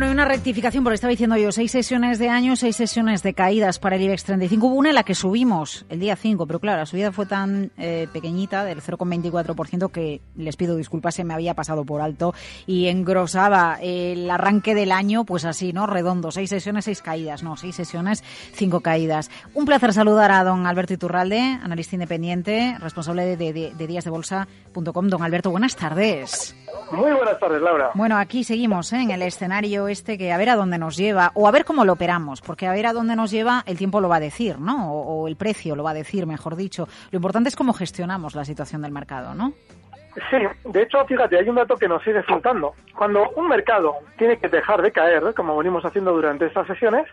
por una rectificación, porque estaba diciendo yo, seis sesiones de año, seis sesiones de caídas para el IBEX 35. Hubo una en la que subimos el día 5, pero claro, la subida fue tan eh, pequeñita, del 0,24%, que les pido disculpas, se me había pasado por alto y engrosaba el arranque del año, pues así, ¿no? Redondo, seis sesiones, seis caídas, no, seis sesiones, cinco caídas. Un placer saludar a don Alberto Iturralde, analista independiente, responsable de, de, de díasdebolsa.com. Don Alberto, buenas tardes. Muy buenas tardes, Laura. Bueno, aquí seguimos ¿eh? en el escenario este que a ver a dónde nos lleva o a ver cómo lo operamos, porque a ver a dónde nos lleva el tiempo lo va a decir, ¿no? O, el precio lo va a decir, mejor dicho. Lo importante es cómo gestionamos la situación del mercado, ¿no? Sí, de hecho, fíjate, hay un dato que nos sigue faltando. Cuando un mercado tiene que dejar de caer, como venimos haciendo durante estas sesiones,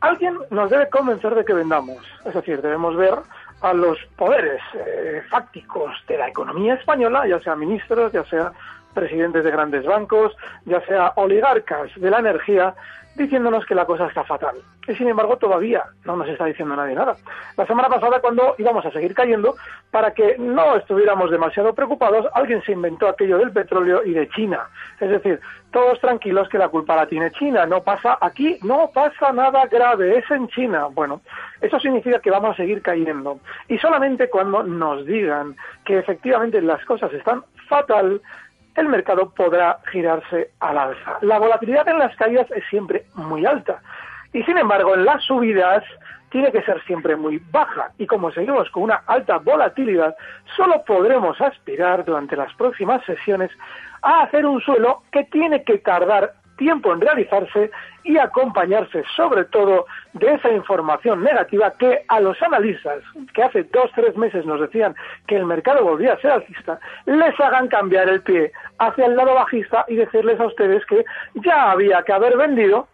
alguien nos debe convencer de que vendamos. Es decir, debemos ver a los poderes eh, fácticos de la economía española, ya sea ministros, ya sea presidentes de grandes bancos, ya sea oligarcas de la energía, diciéndonos que la cosa está fatal. Y sin embargo todavía no nos está diciendo nadie nada. La semana pasada cuando íbamos a seguir cayendo, para que no estuviéramos demasiado preocupados, alguien se inventó aquello del petróleo y de China. Es decir, todos tranquilos que la culpa la tiene China, no pasa aquí, no pasa nada grave, es en China. Bueno, eso significa que vamos a seguir cayendo. Y solamente cuando nos digan que efectivamente las cosas están fatal, el mercado podrá girarse al alza. La volatilidad en las caídas es siempre muy alta y sin embargo en las subidas tiene que ser siempre muy baja y como seguimos con una alta volatilidad, solo podremos aspirar durante las próximas sesiones a hacer un suelo que tiene que tardar tiempo en realizarse y acompañarse sobre todo de esa información negativa que a los analistas que hace dos, tres meses nos decían que el mercado volvía a ser alcista, les hagan cambiar el pie hacia el lado bajista y decirles a ustedes que ya había que haber vendido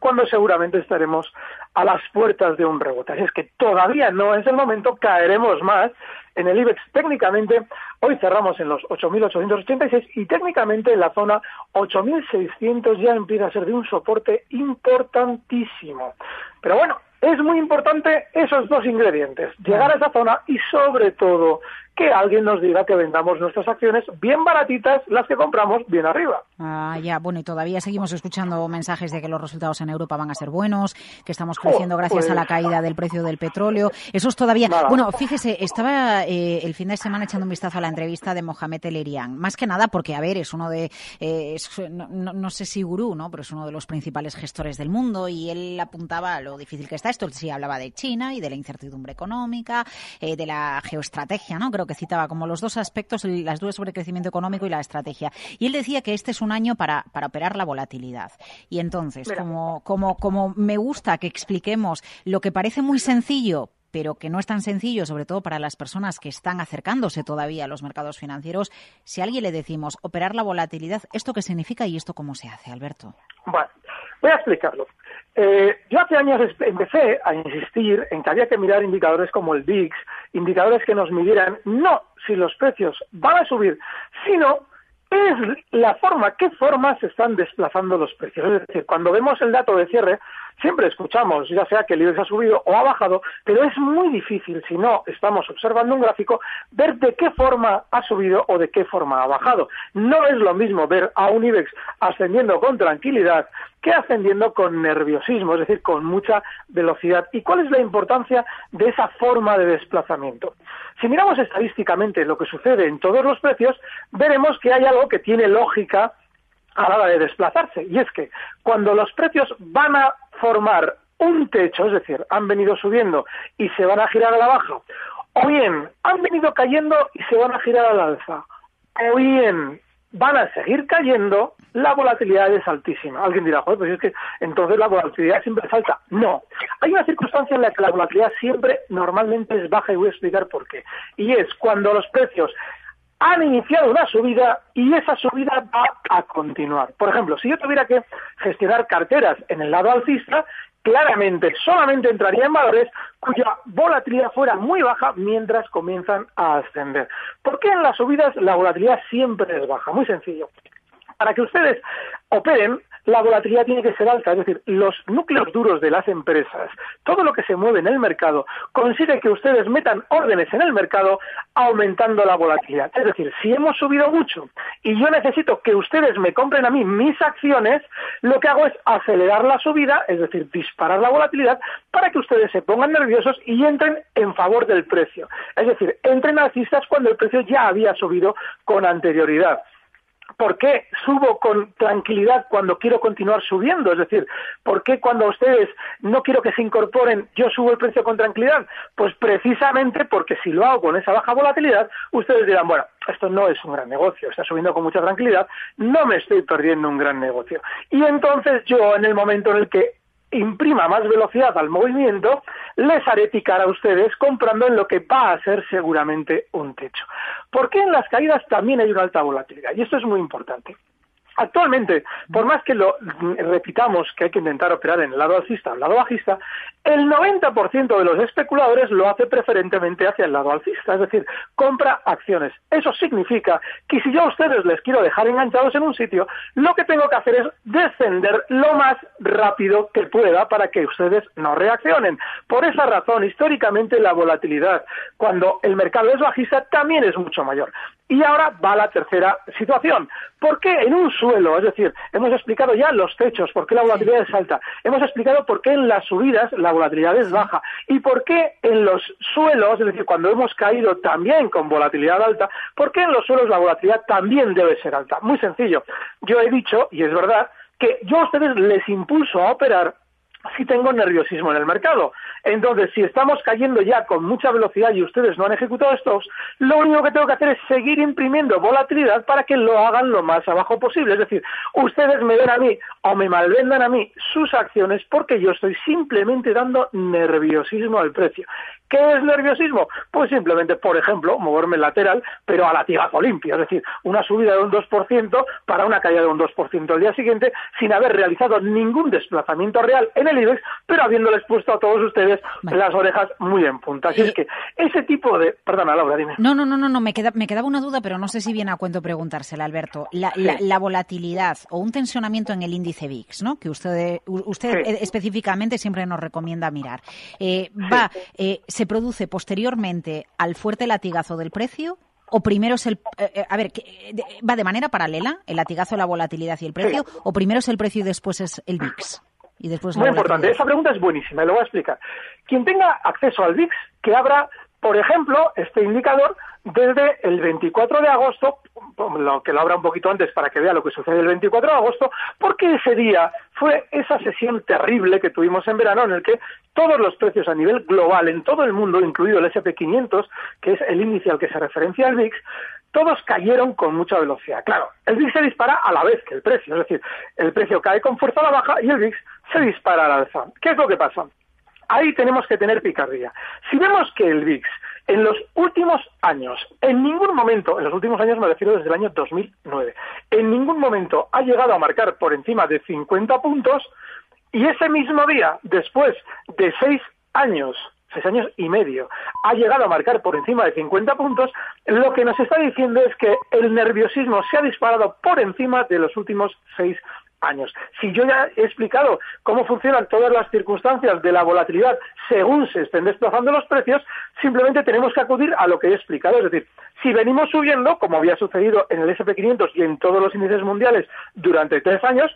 cuando seguramente estaremos a las puertas de un rebote. Así es que todavía no es el momento, caeremos más. En el IBEX técnicamente hoy cerramos en los 8.886 y técnicamente en la zona 8.600 ya empieza a ser de un soporte importantísimo. Pero bueno, es muy importante esos dos ingredientes, llegar a esa zona y sobre todo que alguien nos diga que vendamos nuestras acciones bien baratitas, las que compramos bien arriba. Ah, ya, bueno, y todavía seguimos escuchando mensajes de que los resultados en Europa van a ser buenos, que estamos creciendo gracias a la pues caída del precio del petróleo. Eso es todavía. Bueno, fíjese, estaba eh, el fin de semana echando un vistazo a la entrevista de Mohamed El Más que nada porque, a ver, es uno de. Eh, no, sé si gurú, ¿no? Pero es uno de los principales gestores del mundo y él apuntaba a lo difícil que está esto. Él sí hablaba de China y de la incertidumbre económica, eh, de la geoestrategia, ¿no? Creo que citaba como los dos aspectos, las dudas sobre crecimiento económico y la estrategia. Y él decía que este es un año para, para operar la volatilidad. Y entonces, como, como, como me gusta que expliquemos lo que parece muy sencillo, pero que no es tan sencillo, sobre todo para las personas que están acercándose todavía a los mercados financieros, si a alguien le decimos operar la volatilidad, ¿esto qué significa y esto cómo se hace, Alberto? Bueno, voy a explicarlo. Eh, yo hace años empecé a insistir en que había que mirar indicadores como el VIX, indicadores que nos midieran no si los precios van a subir, sino es la forma, qué forma se están desplazando los precios. Es decir, cuando vemos el dato de cierre, siempre escuchamos, ya sea que el IBEX ha subido o ha bajado, pero es muy difícil, si no estamos observando un gráfico, ver de qué forma ha subido o de qué forma ha bajado. No es lo mismo ver a un IBEX ascendiendo con tranquilidad que ascendiendo con nerviosismo, es decir, con mucha velocidad. ¿Y cuál es la importancia de esa forma de desplazamiento? Si miramos estadísticamente lo que sucede en todos los precios, veremos que hay algo que tiene lógica a la hora de desplazarse, y es que cuando los precios van a formar un techo, es decir, han venido subiendo y se van a girar a la baja, o bien han venido cayendo y se van a girar a la alza, o bien van a seguir cayendo, la volatilidad es altísima. Alguien dirá, joder, pues es que entonces la volatilidad siempre es alta. No. Hay una circunstancia en la que la volatilidad siempre normalmente es baja y voy a explicar por qué. Y es cuando los precios han iniciado una subida y esa subida va a continuar. Por ejemplo, si yo tuviera que gestionar carteras en el lado alcista, claramente solamente entraría en valores cuya volatilidad fuera muy baja mientras comienzan a ascender. ¿Por qué en las subidas la volatilidad siempre es baja? Muy sencillo. Para que ustedes operen, la volatilidad tiene que ser alta, es decir, los núcleos duros de las empresas, todo lo que se mueve en el mercado, consigue que ustedes metan órdenes en el mercado aumentando la volatilidad. Es decir, si hemos subido mucho y yo necesito que ustedes me compren a mí mis acciones, lo que hago es acelerar la subida, es decir, disparar la volatilidad para que ustedes se pongan nerviosos y entren en favor del precio. Es decir, entren alcistas cuando el precio ya había subido con anterioridad. ¿Por qué subo con tranquilidad cuando quiero continuar subiendo? Es decir, ¿por qué cuando ustedes no quiero que se incorporen, yo subo el precio con tranquilidad? Pues precisamente porque si lo hago con esa baja volatilidad, ustedes dirán, bueno, esto no es un gran negocio, está subiendo con mucha tranquilidad, no me estoy perdiendo un gran negocio. Y entonces yo, en el momento en el que imprima más velocidad al movimiento, les haré picar a ustedes comprando en lo que va a ser seguramente un techo. ¿Por qué en las caídas también hay una alta volatilidad? Y esto es muy importante. Actualmente, por más que lo repitamos que hay que intentar operar en el lado alcista o el lado bajista, el 90% de los especuladores lo hace preferentemente hacia el lado alcista, es decir, compra acciones. Eso significa que si yo a ustedes les quiero dejar enganchados en un sitio, lo que tengo que hacer es descender lo más rápido que pueda para que ustedes no reaccionen. Por esa razón, históricamente la volatilidad cuando el mercado es bajista también es mucho mayor. Y ahora va la tercera situación. ¿Por qué en un suelo? Es decir, hemos explicado ya los techos, por qué la volatilidad es alta. Hemos explicado por qué en las subidas la volatilidad es baja. Y por qué en los suelos, es decir, cuando hemos caído también con volatilidad alta, por qué en los suelos la volatilidad también debe ser alta. Muy sencillo. Yo he dicho, y es verdad, que yo a ustedes les impulso a operar si tengo nerviosismo en el mercado. Entonces, si estamos cayendo ya con mucha velocidad y ustedes no han ejecutado estos, lo único que tengo que hacer es seguir imprimiendo volatilidad para que lo hagan lo más abajo posible. Es decir, ustedes me den a mí o me malvendan a mí sus acciones porque yo estoy simplemente dando nerviosismo al precio. ¿Qué es nerviosismo? Pues simplemente, por ejemplo, moverme lateral, pero a latigazo limpio, es decir, una subida de un 2% para una caída de un 2% al día siguiente, sin haber realizado ningún desplazamiento real en el IBEX, pero habiéndoles puesto a todos ustedes las orejas muy en punta. Así es que ese tipo de... Perdona, Laura, dime. No, no, no, no, no me, queda, me quedaba una duda, pero no sé si viene a cuento preguntársela, Alberto. La, la, volatilidad o un tensionamiento en el índice VIX, ¿no? Que usted, usted específicamente siempre nos recomienda mirar. Eh, va... Eh, se produce posteriormente al fuerte latigazo del precio o primero es el eh, eh, a ver va de manera paralela el latigazo la volatilidad y el precio o primero es el precio y después es el VIX y después muy importante esa pregunta es buenísima y lo voy a explicar. Quien tenga acceso al VIX que abra por ejemplo este indicador desde el 24 de agosto, lo que lo abra un poquito antes para que vea lo que sucede el 24 de agosto, porque ese día fue esa sesión terrible que tuvimos en verano en el que todos los precios a nivel global en todo el mundo, incluido el SP500, que es el índice al que se referencia el VIX, todos cayeron con mucha velocidad. Claro, el VIX se dispara a la vez que el precio, es decir, el precio cae con fuerza a la baja y el VIX se dispara a la alza. ¿Qué es lo que pasa? Ahí tenemos que tener picardía. Si vemos que el VIX en los últimos años, en ningún momento, en los últimos años me refiero desde el año 2009, en ningún momento ha llegado a marcar por encima de 50 puntos y ese mismo día, después de seis años, seis años y medio, ha llegado a marcar por encima de 50 puntos, lo que nos está diciendo es que el nerviosismo se ha disparado por encima de los últimos seis años. Si yo ya he explicado cómo funcionan todas las circunstancias de la volatilidad según se estén desplazando los precios, simplemente tenemos que acudir a lo que he explicado. Es decir, si venimos subiendo, como había sucedido en el SP500 y en todos los índices mundiales durante tres años,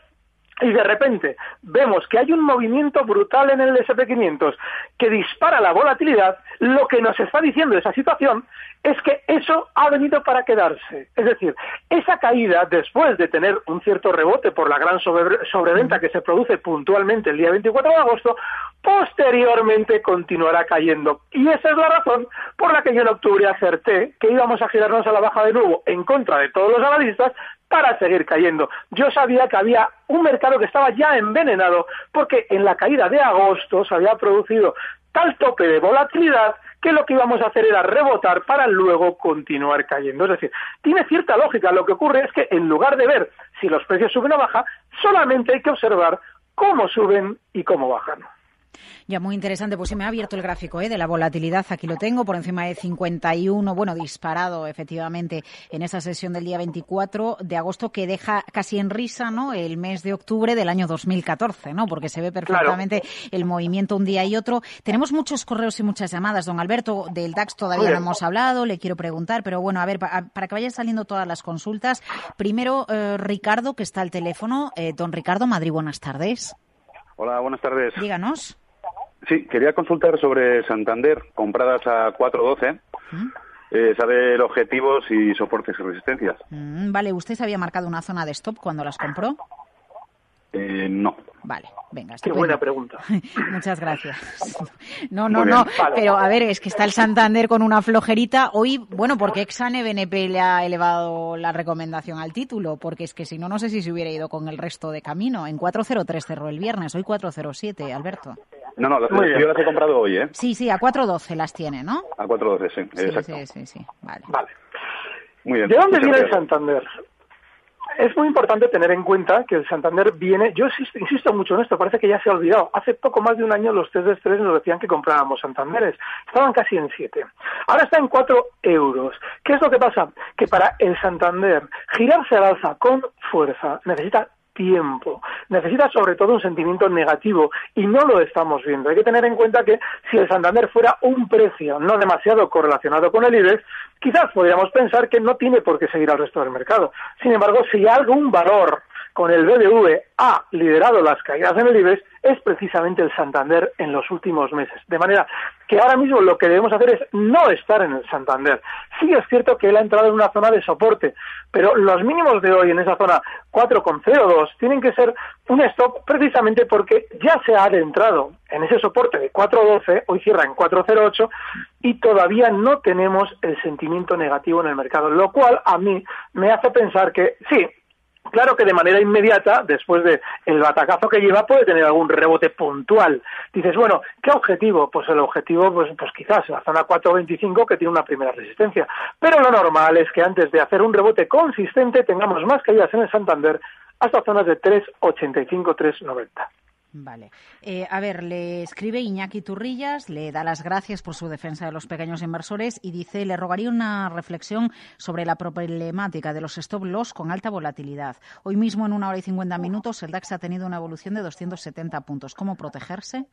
y de repente vemos que hay un movimiento brutal en el SP500 que dispara la volatilidad, lo que nos está diciendo esa situación es que eso ha venido para quedarse. Es decir, esa caída, después de tener un cierto rebote por la gran sobreventa que se produce puntualmente el día 24 de agosto, posteriormente continuará cayendo. Y esa es la razón por la que yo en octubre acerté que íbamos a girarnos a la baja de nuevo en contra de todos los analistas para seguir cayendo. Yo sabía que había un mercado que estaba ya envenenado porque en la caída de agosto se había producido tal tope de volatilidad que lo que íbamos a hacer era rebotar para luego continuar cayendo. Es decir, tiene cierta lógica. Lo que ocurre es que en lugar de ver si los precios suben o bajan, solamente hay que observar cómo suben y cómo bajan. Ya, muy interesante. Pues se me ha abierto el gráfico ¿eh? de la volatilidad. Aquí lo tengo, por encima de 51. Bueno, disparado efectivamente en esa sesión del día 24 de agosto que deja casi en risa ¿no? el mes de octubre del año 2014, ¿no? porque se ve perfectamente el movimiento un día y otro. Tenemos muchos correos y muchas llamadas. Don Alberto, del DAX todavía no hemos hablado, le quiero preguntar, pero bueno, a ver, para que vayan saliendo todas las consultas. Primero, eh, Ricardo, que está al teléfono. Eh, don Ricardo Madrid, buenas tardes. Hola, buenas tardes. Díganos. Sí, quería consultar sobre Santander, compradas a 4.12. ¿Mm? Eh, saber objetivos y soportes y resistencias. Mm, vale, ¿usted había marcado una zona de stop cuando las compró? Eh, no. Vale, venga. Qué buena pregunta. Muchas gracias. No, no, no. Pero a ver, es que está el Santander con una flojerita. Hoy, bueno, porque Exane BNP le ha elevado la recomendación al título, porque es que si no, no sé si se hubiera ido con el resto de camino. En 403 cerró el viernes, hoy 407, Alberto. No, no, yo las he comprado hoy, ¿eh? Sí, sí, a 412 las tiene, ¿no? A 412, sí, sí, exacto. Sí, sí, sí, vale. Vale. Muy bien. ¿De dónde viene el Santander? es muy importante tener en cuenta que el Santander viene, yo insisto, mucho en esto, parece que ya se ha olvidado. Hace poco más de un año los test de estrés nos decían que comprábamos Santanderes, estaban casi en 7. Ahora está en 4 euros. ¿Qué es lo que pasa? Que para el Santander girarse al alza con fuerza necesita tiempo. Necesita sobre todo un sentimiento negativo y no lo estamos viendo. Hay que tener en cuenta que si el Santander fuera un precio no demasiado correlacionado con el IBEX, quizás podríamos pensar que no tiene por qué seguir al resto del mercado. Sin embargo, si algún valor con el BBV ha liderado las caídas en el IBEX es precisamente el Santander en los últimos meses. De manera que ahora mismo lo que debemos hacer es no estar en el Santander. Sí es cierto que él ha entrado en una zona de soporte, pero los mínimos de hoy en esa zona 4,02 tienen que ser un stop precisamente porque ya se ha adentrado en ese soporte de 4,12, hoy cierra en 4,08 y todavía no tenemos el sentimiento negativo en el mercado, lo cual a mí me hace pensar que sí, Claro que de manera inmediata, después del el batacazo que lleva, puede tener algún rebote puntual. Dices, bueno, ¿qué objetivo? Pues el objetivo, pues, pues quizás la zona 425 que tiene una primera resistencia. Pero lo normal es que antes de hacer un rebote consistente tengamos más caídas en el Santander hasta zonas de 385, 390. Vale. Eh, a ver, le escribe Iñaki Turrillas, le da las gracias por su defensa de los pequeños inversores y dice, le rogaría una reflexión sobre la problemática de los stop loss con alta volatilidad. Hoy mismo, en una hora y cincuenta minutos, el DAX ha tenido una evolución de 270 puntos. ¿Cómo protegerse?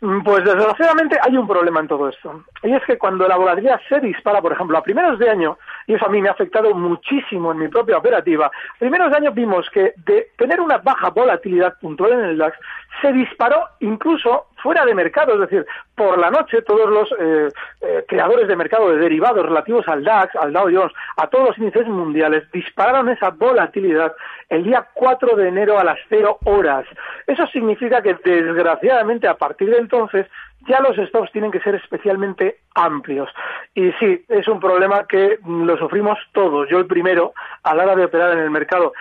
Mm, pues desgraciadamente hay un problema en todo esto. Y es que cuando la volatilidad se dispara, por ejemplo, a primeros de año, y eso a mí me ha afectado muchísimo en mi propia operativa, primeros de año vimos que de tener una baja volatilidad puntual en el DAX, se disparó incluso fuera de mercado, es decir, por la noche todos los eh, eh, creadores de mercado de derivados relativos al DAX, al Dow Jones, a todos los índices mundiales, dispararon esa volatilidad el día 4 de enero a las 0 horas. Eso significa que, desgraciadamente, a partir de entonces, ya los stops tienen que ser especialmente amplios. Y sí, es un problema que lo sufrimos todos, yo el primero, a la hora de operar en el mercado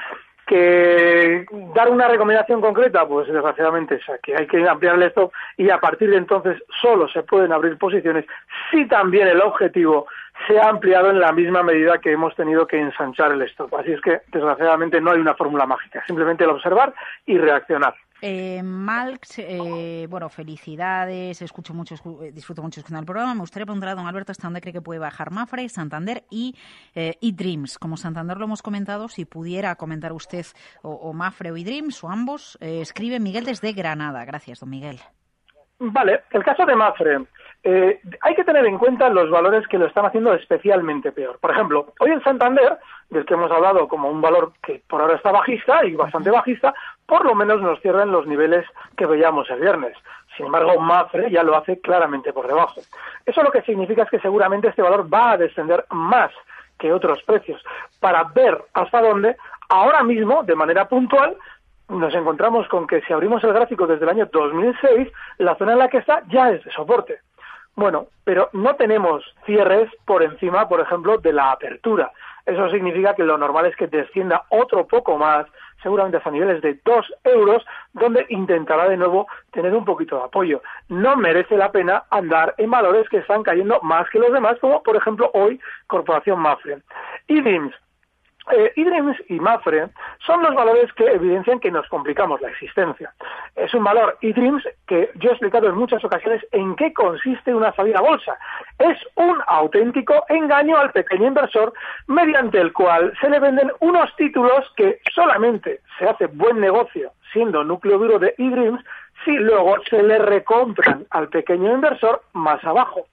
que dar una recomendación concreta, pues desgraciadamente es que hay que ampliar el stop y a partir de entonces solo se pueden abrir posiciones si también el objetivo se ha ampliado en la misma medida que hemos tenido que ensanchar el stop. Así es que desgraciadamente no hay una fórmula mágica, simplemente el observar y reaccionar. Eh, Malx, eh, bueno, felicidades, escucho mucho, eh, disfruto mucho escuchando el programa. Me gustaría preguntar a don Alberto hasta dónde cree que puede bajar Mafre, Santander y, eh, Dreams. Como Santander lo hemos comentado, si pudiera comentar usted o, Mafre o Dreams o ambos, escribe Miguel desde Granada. Gracias, don Miguel. Vale, el caso de Mafre eh, hay que tener en cuenta los valores que lo están haciendo especialmente peor. Por ejemplo, hoy en Santander, del que hemos hablado como un valor que por ahora está bajista y bastante bajista, por lo menos nos cierran los niveles que veíamos el viernes. Sin embargo, Mafre ya lo hace claramente por debajo. Eso lo que significa es que seguramente este valor va a descender más que otros precios. Para ver hasta dónde, ahora mismo, de manera puntual, nos encontramos con que si abrimos el gráfico desde el año 2006, la zona en la que está ya es de soporte. Bueno, pero no tenemos cierres por encima, por ejemplo, de la apertura. Eso significa que lo normal es que descienda otro poco más, seguramente hasta niveles de 2 euros, donde intentará de nuevo tener un poquito de apoyo. No merece la pena andar en valores que están cayendo más que los demás, como por ejemplo hoy Corporación Mafre. Y eh, y Mafre son los valores que evidencian que nos complicamos la existencia. Es un valor eDreams que yo he explicado en muchas ocasiones en qué consiste una salida bolsa. Es un auténtico engaño al pequeño inversor mediante el cual se le venden unos títulos que solamente se hace buen negocio siendo núcleo duro de eDreams si luego se le recompran al pequeño inversor más abajo.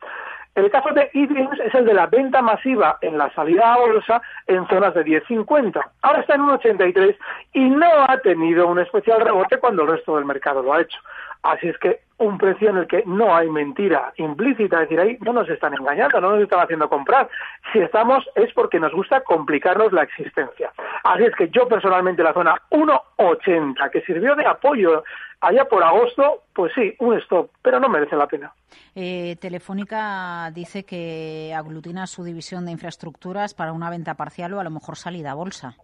El caso de eDreams es el de la venta masiva en la salida a bolsa en zonas de 10.50. Ahora está en 1.83 y no ha tenido un especial rebote cuando el resto del mercado lo ha hecho. Así es que un precio en el que no hay mentira implícita, es decir, ahí no nos están engañando, no nos están haciendo comprar. Si estamos es porque nos gusta complicarnos la existencia. Así es que yo personalmente la zona 1.80, que sirvió de apoyo allá por agosto, pues sí, un stop, pero no merece la pena. Eh, Telefónica dice que aglutina su división de infraestructuras para una venta parcial o a lo mejor salida a bolsa.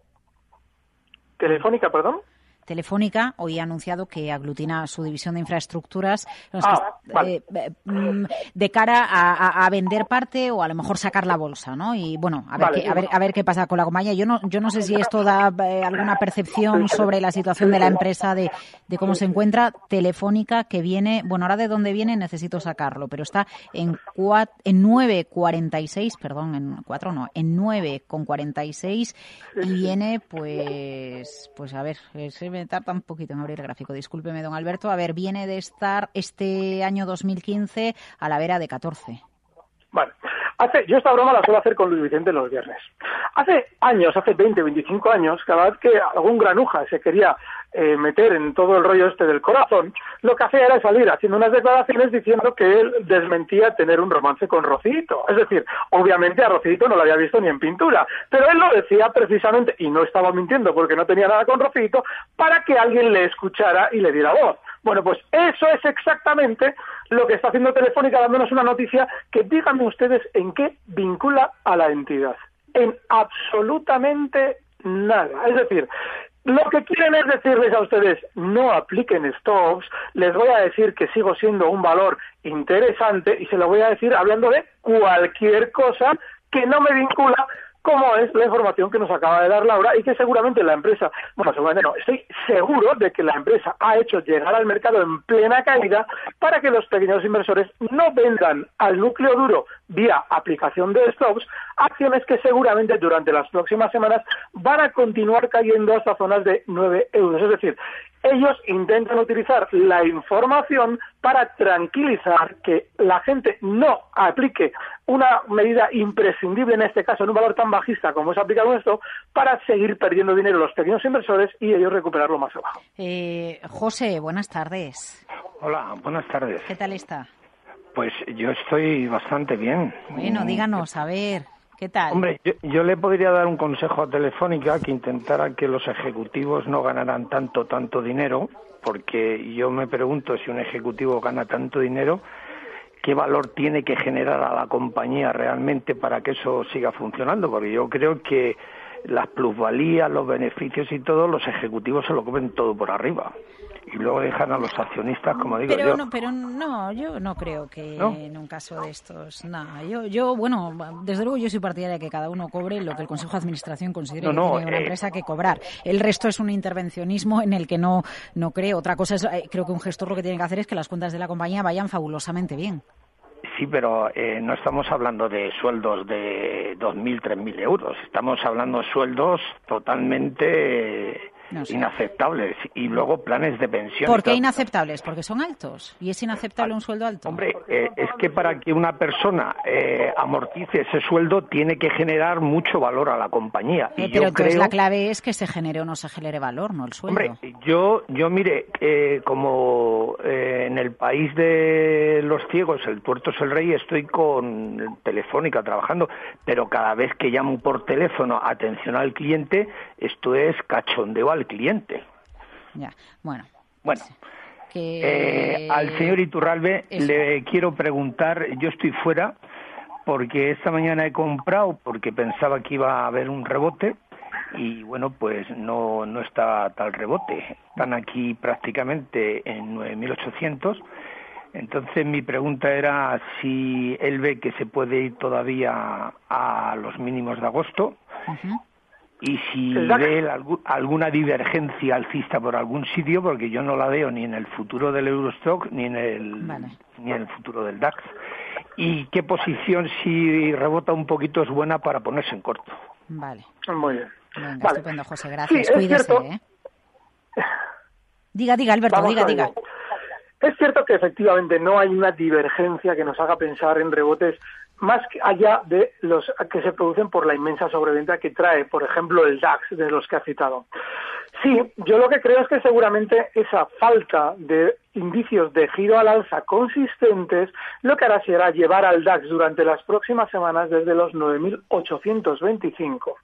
Telefónica, perdón. Telefónica hoy ha anunciado que aglutina su división de infraestructuras ah, eh, eh, mm, de cara a, vender parte o a lo mejor sacar la bolsa, ¿no? Y bueno, a ver, qué, a ver, qué pasa con la compañía. Yo no, yo no sé si esto da eh, alguna percepción sobre la situación de la empresa, de, cómo se encuentra. Telefónica que viene, bueno, ahora de dónde viene necesito sacarlo, pero está en, en 9,46, perdón, en 4 no, en 9,46 y viene pues, pues a ver, se me tarda un poquito en abrir el gráfico, discúlpeme, don Alberto. A ver, viene de estar este año 2015 a la vera de 14. Vale. Hace, yo esta broma la suelo hacer con Luis Vicente los viernes. Hace años, hace 20, 25 años, cada vez que algún granuja se quería eh, meter en todo el rollo este del corazón, lo que hacía era salir haciendo unas declaraciones diciendo que él desmentía tener un romance con Rocito. Es decir, obviamente a Rocito no lo había visto ni en pintura, pero él lo decía precisamente, y no estaba mintiendo porque no tenía nada con Rocito, para que alguien le escuchara y le diera voz. Bueno, pues eso es exactamente lo que está haciendo Telefónica, dándonos una noticia que díganme ustedes en qué vincula a la entidad. En absolutamente nada. Es decir, lo que quieren es decirles a ustedes, no apliquen stops, les voy a decir que sigo siendo un valor interesante y se lo voy a decir hablando de cualquier cosa que no me vincula como es la información que nos acaba de dar Laura y que seguramente la empresa, bueno, seguramente no, estoy seguro de que la empresa ha hecho llegar al mercado en plena caída para que los pequeños inversores no vendan al núcleo duro vía aplicación de stops acciones que seguramente durante las próximas semanas van a continuar cayendo hasta zonas de 9 euros. Es decir, ellos intentan utilizar la información para tranquilizar que la gente no aplique una medida imprescindible en este caso en un valor tan bajista como es aplicado esto para seguir perdiendo dinero los pequeños inversores y ellos recuperarlo más abajo. Eh, José, buenas tardes. Hola, buenas tardes. ¿Qué tal está? Pues yo estoy bastante bien. Bueno, díganos, a ver. Hombre, yo, le podría dar un consejo a Telefónica que intentara que los ejecutivos no ganaran tanto, tanto dinero, porque yo me pregunto si un ejecutivo gana tanto dinero, ¿qué valor tiene que generar a la compañía realmente para que eso siga funcionando? Porque yo creo que las plusvalías, los beneficios y todo, los ejecutivos se lo comen todo por arriba y luego dejan a los accionistas, como digo pero yo. No, pero no, yo no creo que en un caso de estos, nada. Yo, yo, bueno, desde luego yo soy partidaria de que cada uno cobre lo que el Consejo de Administración considere que tiene una eh, empresa que cobrar. El resto es un intervencionismo en el que no, no creo. Otra cosa es, eh, creo que un gestor lo que tiene que hacer es que las cuentas de la compañía vayan fabulosamente bien. Sí, pero eh, no estamos hablando de sueldos de 2.000, 3.000 euros. Estamos hablando de sueldos totalmente inaceptables. Y luego planes de pensión. ¿Por qué inaceptables? Porque son altos. ¿Y es inaceptable un sueldo alto? Hombre, eh, es que para que una persona eh, amortice ese sueldo tiene que generar mucho valor a la compañía. Eh, pero entonces la clave es que se genere o no se genere valor, no el sueldo. Hombre, yo, yo mire, como en el país de los ciegos, el tuerto es el rey, estoy con Telefónica trabajando, pero cada vez que llamo por teléfono atención al cliente, esto es cachondeo al cliente. Ya, bueno. Bueno. Eh, al señor Iturralbe le quiero preguntar, yo estoy fuera porque esta mañana he comprado porque pensaba que iba a haber un rebote y bueno, pues no, no está tal rebote. Están aquí prácticamente en 9.800. Entonces mi pregunta era si él ve que se puede ir todavía a los mínimos de agosto y si ve alguna divergencia alcista por algún sitio, porque yo no la veo ni en el futuro del Eurostock ni en el, ni en el futuro del DAX. ¿Y qué posición, si rebota un poquito, es buena para ponerse en corto? Vale. Muy bien. Venga, estupendo, José. Gracias. Cuídese. ¿eh? Diga, diga, Alberto, diga, diga. Es cierto que efectivamente no hay una divergencia que nos haga pensar en rebotes más allá de los que se producen por la inmensa sobreventa que trae, por ejemplo, el DAX de los que ha citado. Sí, yo lo que creo es que seguramente esa falta de indicios de giro al alza consistentes lo que hará será llevar al DAX durante las próximas semanas desde los 9.825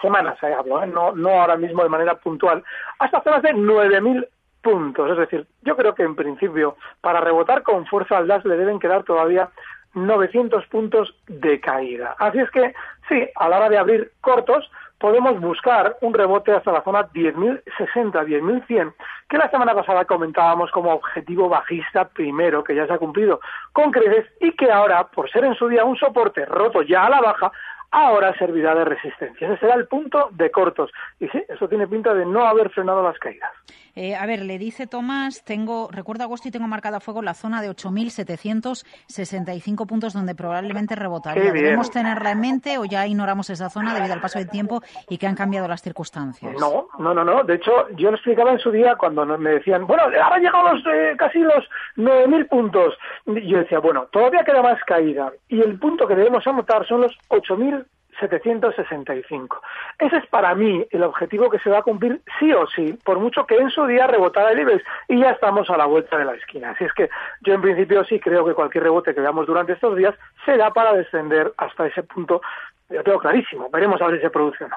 semanas, eh, hablo, ¿eh? no, ahora mismo de manera puntual, hasta zonas de 9.000 puntos. Es decir, yo creo que en principio para rebotar con fuerza al DAX le deben quedar todavía 900 puntos de caída. Así es que, sí, a la hora de abrir cortos, podemos buscar un rebote hasta la zona 10.060, 10.100, que la semana pasada comentábamos como objetivo bajista primero, que ya se ha cumplido con creces y que ahora, por ser en su día un soporte roto ya a la baja, ahora servirá de resistencia. Ese será el punto de cortos. Y sí, eso tiene pinta de no haber frenado las caídas. Eh, a ver, le dice Tomás, tengo, recuerdo agosto y tengo marcada a fuego la zona de 8.765 puntos donde probablemente rebotaría. ¿Debemos tenerla en mente o ya ignoramos esa zona debido al paso del tiempo y que han cambiado las circunstancias? No, no, no, no. De hecho, yo lo explicaba en su día cuando me decían, bueno, ahora los, eh, casi los 9.000 puntos. Y yo decía, bueno, todavía queda más caída. Y el punto que debemos anotar son los 8.000 765. Ese es para mí el objetivo que se va a cumplir sí o sí, por mucho que en su día rebotara el IBEX y ya estamos a la vuelta de la esquina. Así es que yo en principio sí creo que cualquier rebote que veamos durante estos días será para descender hasta ese punto. Yo tengo clarísimo, veremos a ver si se produce o no.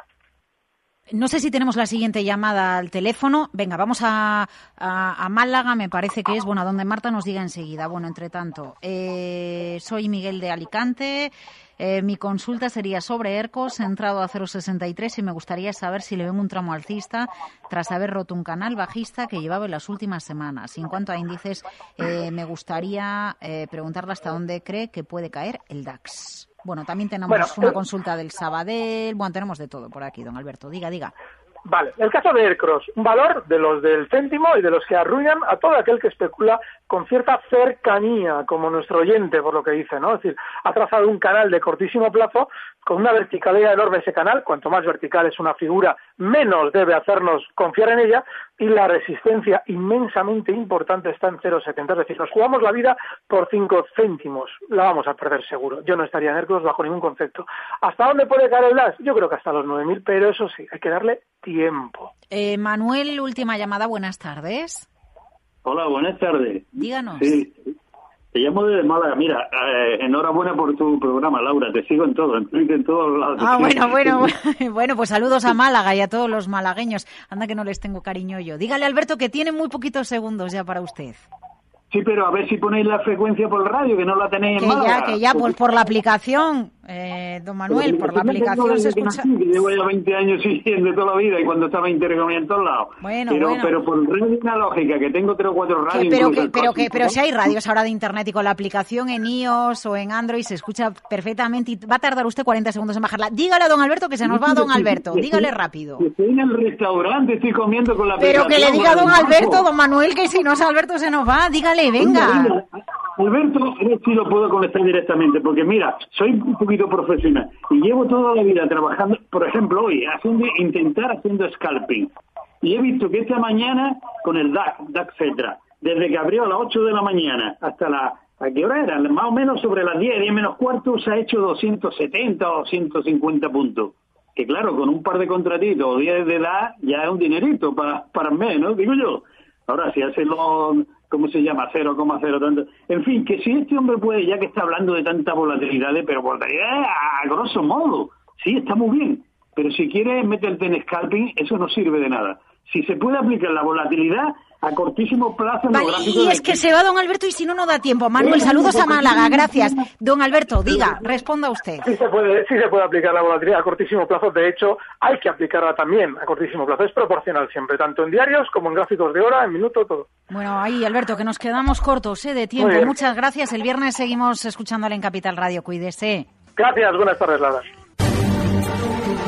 No sé si tenemos la siguiente llamada al teléfono. Venga, vamos a, Málaga, me parece que es. Bueno, a donde Marta nos diga enseguida. Bueno, entre tanto, eh, soy Miguel de Alicante. Eh, mi consulta sería sobre ERCOS, entrado a 0,63 y me gustaría saber si le ven un tramo alcista tras haber roto un canal bajista que llevaba en las últimas semanas. Y en cuanto a índices, eh, me gustaría preguntarle hasta dónde cree que puede caer el DAX. Bueno, también tenemos una consulta del Sabadell. Bueno, tenemos de todo por aquí, don Alberto. Diga, diga. Vale, el caso de Aircross, un valor de los del céntimo y de los que arruinan a todo aquel que especula con cierta cercanía, como nuestro oyente, por lo que dice, ¿no? Es decir, ha trazado un canal de cortísimo plazo con una verticalidad enorme ese canal, cuanto más vertical es una figura, menos debe hacernos confiar en ella, y la resistencia inmensamente importante está en 0,70, es decir, nos jugamos la vida por 5 céntimos, la vamos a perder seguro. Yo no estaría en Aircross bajo ningún concepto. ¿Hasta dónde puede caer el DAS? Yo creo que hasta los 9.000, pero eso sí, hay que darle tiempo. Eh, Manuel, última llamada, buenas tardes. Hola, buenas tardes. Díganos. Sí, te llamo desde Málaga. Mira, eh, enhorabuena por tu programa, Laura. Te sigo en todo, en en todos lados. Ah, bueno, bueno, bueno, pues saludos a Málaga y a todos los malagueños. Anda que no les tengo cariño yo. Dígale, Alberto, que tiene muy poquitos segundos ya para usted. Sí, pero a ver si ponéis la frecuencia por el radio, que no la tenéis en Málaga. Ya, que ya, pues por la aplicación. Eh, don Manuel, por la aplicación se escucha... llevo ya 20 años siguiendo toda la vida y cuando estaba intercambiando en todos lados. Bueno, pero, bueno. pero por radio analógica, que tengo tres o cuatro radios... pero, que, pero, que, pero si hay radios ahora de Internet y con la aplicación en iOS o en Android se escucha perfectamente y va a tardar usted 40 segundos en bajarla. Dígale a don Alberto que se nos va don Alberto. Dígale rápido. Estoy en el restaurante, estoy comiendo con la Pero que le diga a don Alberto, don Manuel, que si no es Alberto se nos va. Dígale, venga. Alberto, a ver si lo puedo conectar directamente, porque mira, soy un poquito profesional y llevo toda la vida trabajando, por ejemplo, hoy, haciendo, intentar haciendo scalping. Y he visto que esta mañana, con el DAC, DAC Cetra, desde que abrió a las 8 de la mañana hasta la... ¿A qué hora era? Más o menos sobre las 10, 10 menos cuarto, se ha hecho 270 o 250 puntos. Que claro, con un par de contratitos o 10 de edad ya es un dinerito para, para el mes, ¿no? Digo yo. Ahora, si hace los, ¿cómo se llama? 0,0 tanto. En fin, que si este hombre puede, ya que está hablando de tanta volatilidad, pero volatilidad a grosso modo, sí, está muy bien. Pero si quiere meterte en scalping, eso no sirve de nada. Si se puede aplicar la volatilidad, a cortísimo plazo. Vale, y es que se va don Alberto y si no, no da tiempo. Manuel, saludos a Málaga, gracias. Don Alberto, diga, responda usted. Sí se, puede, sí se puede aplicar la volatilidad a cortísimo plazo, de hecho, hay que aplicarla también a cortísimo plazo. Es proporcional siempre, tanto en diarios como en gráficos de hora, en minuto, todo. Bueno, ahí, Alberto, que nos quedamos cortos ¿eh? de tiempo. Muchas gracias. El viernes seguimos escuchándole en Capital Radio. Cuídese. Gracias, buenas tardes, Lara.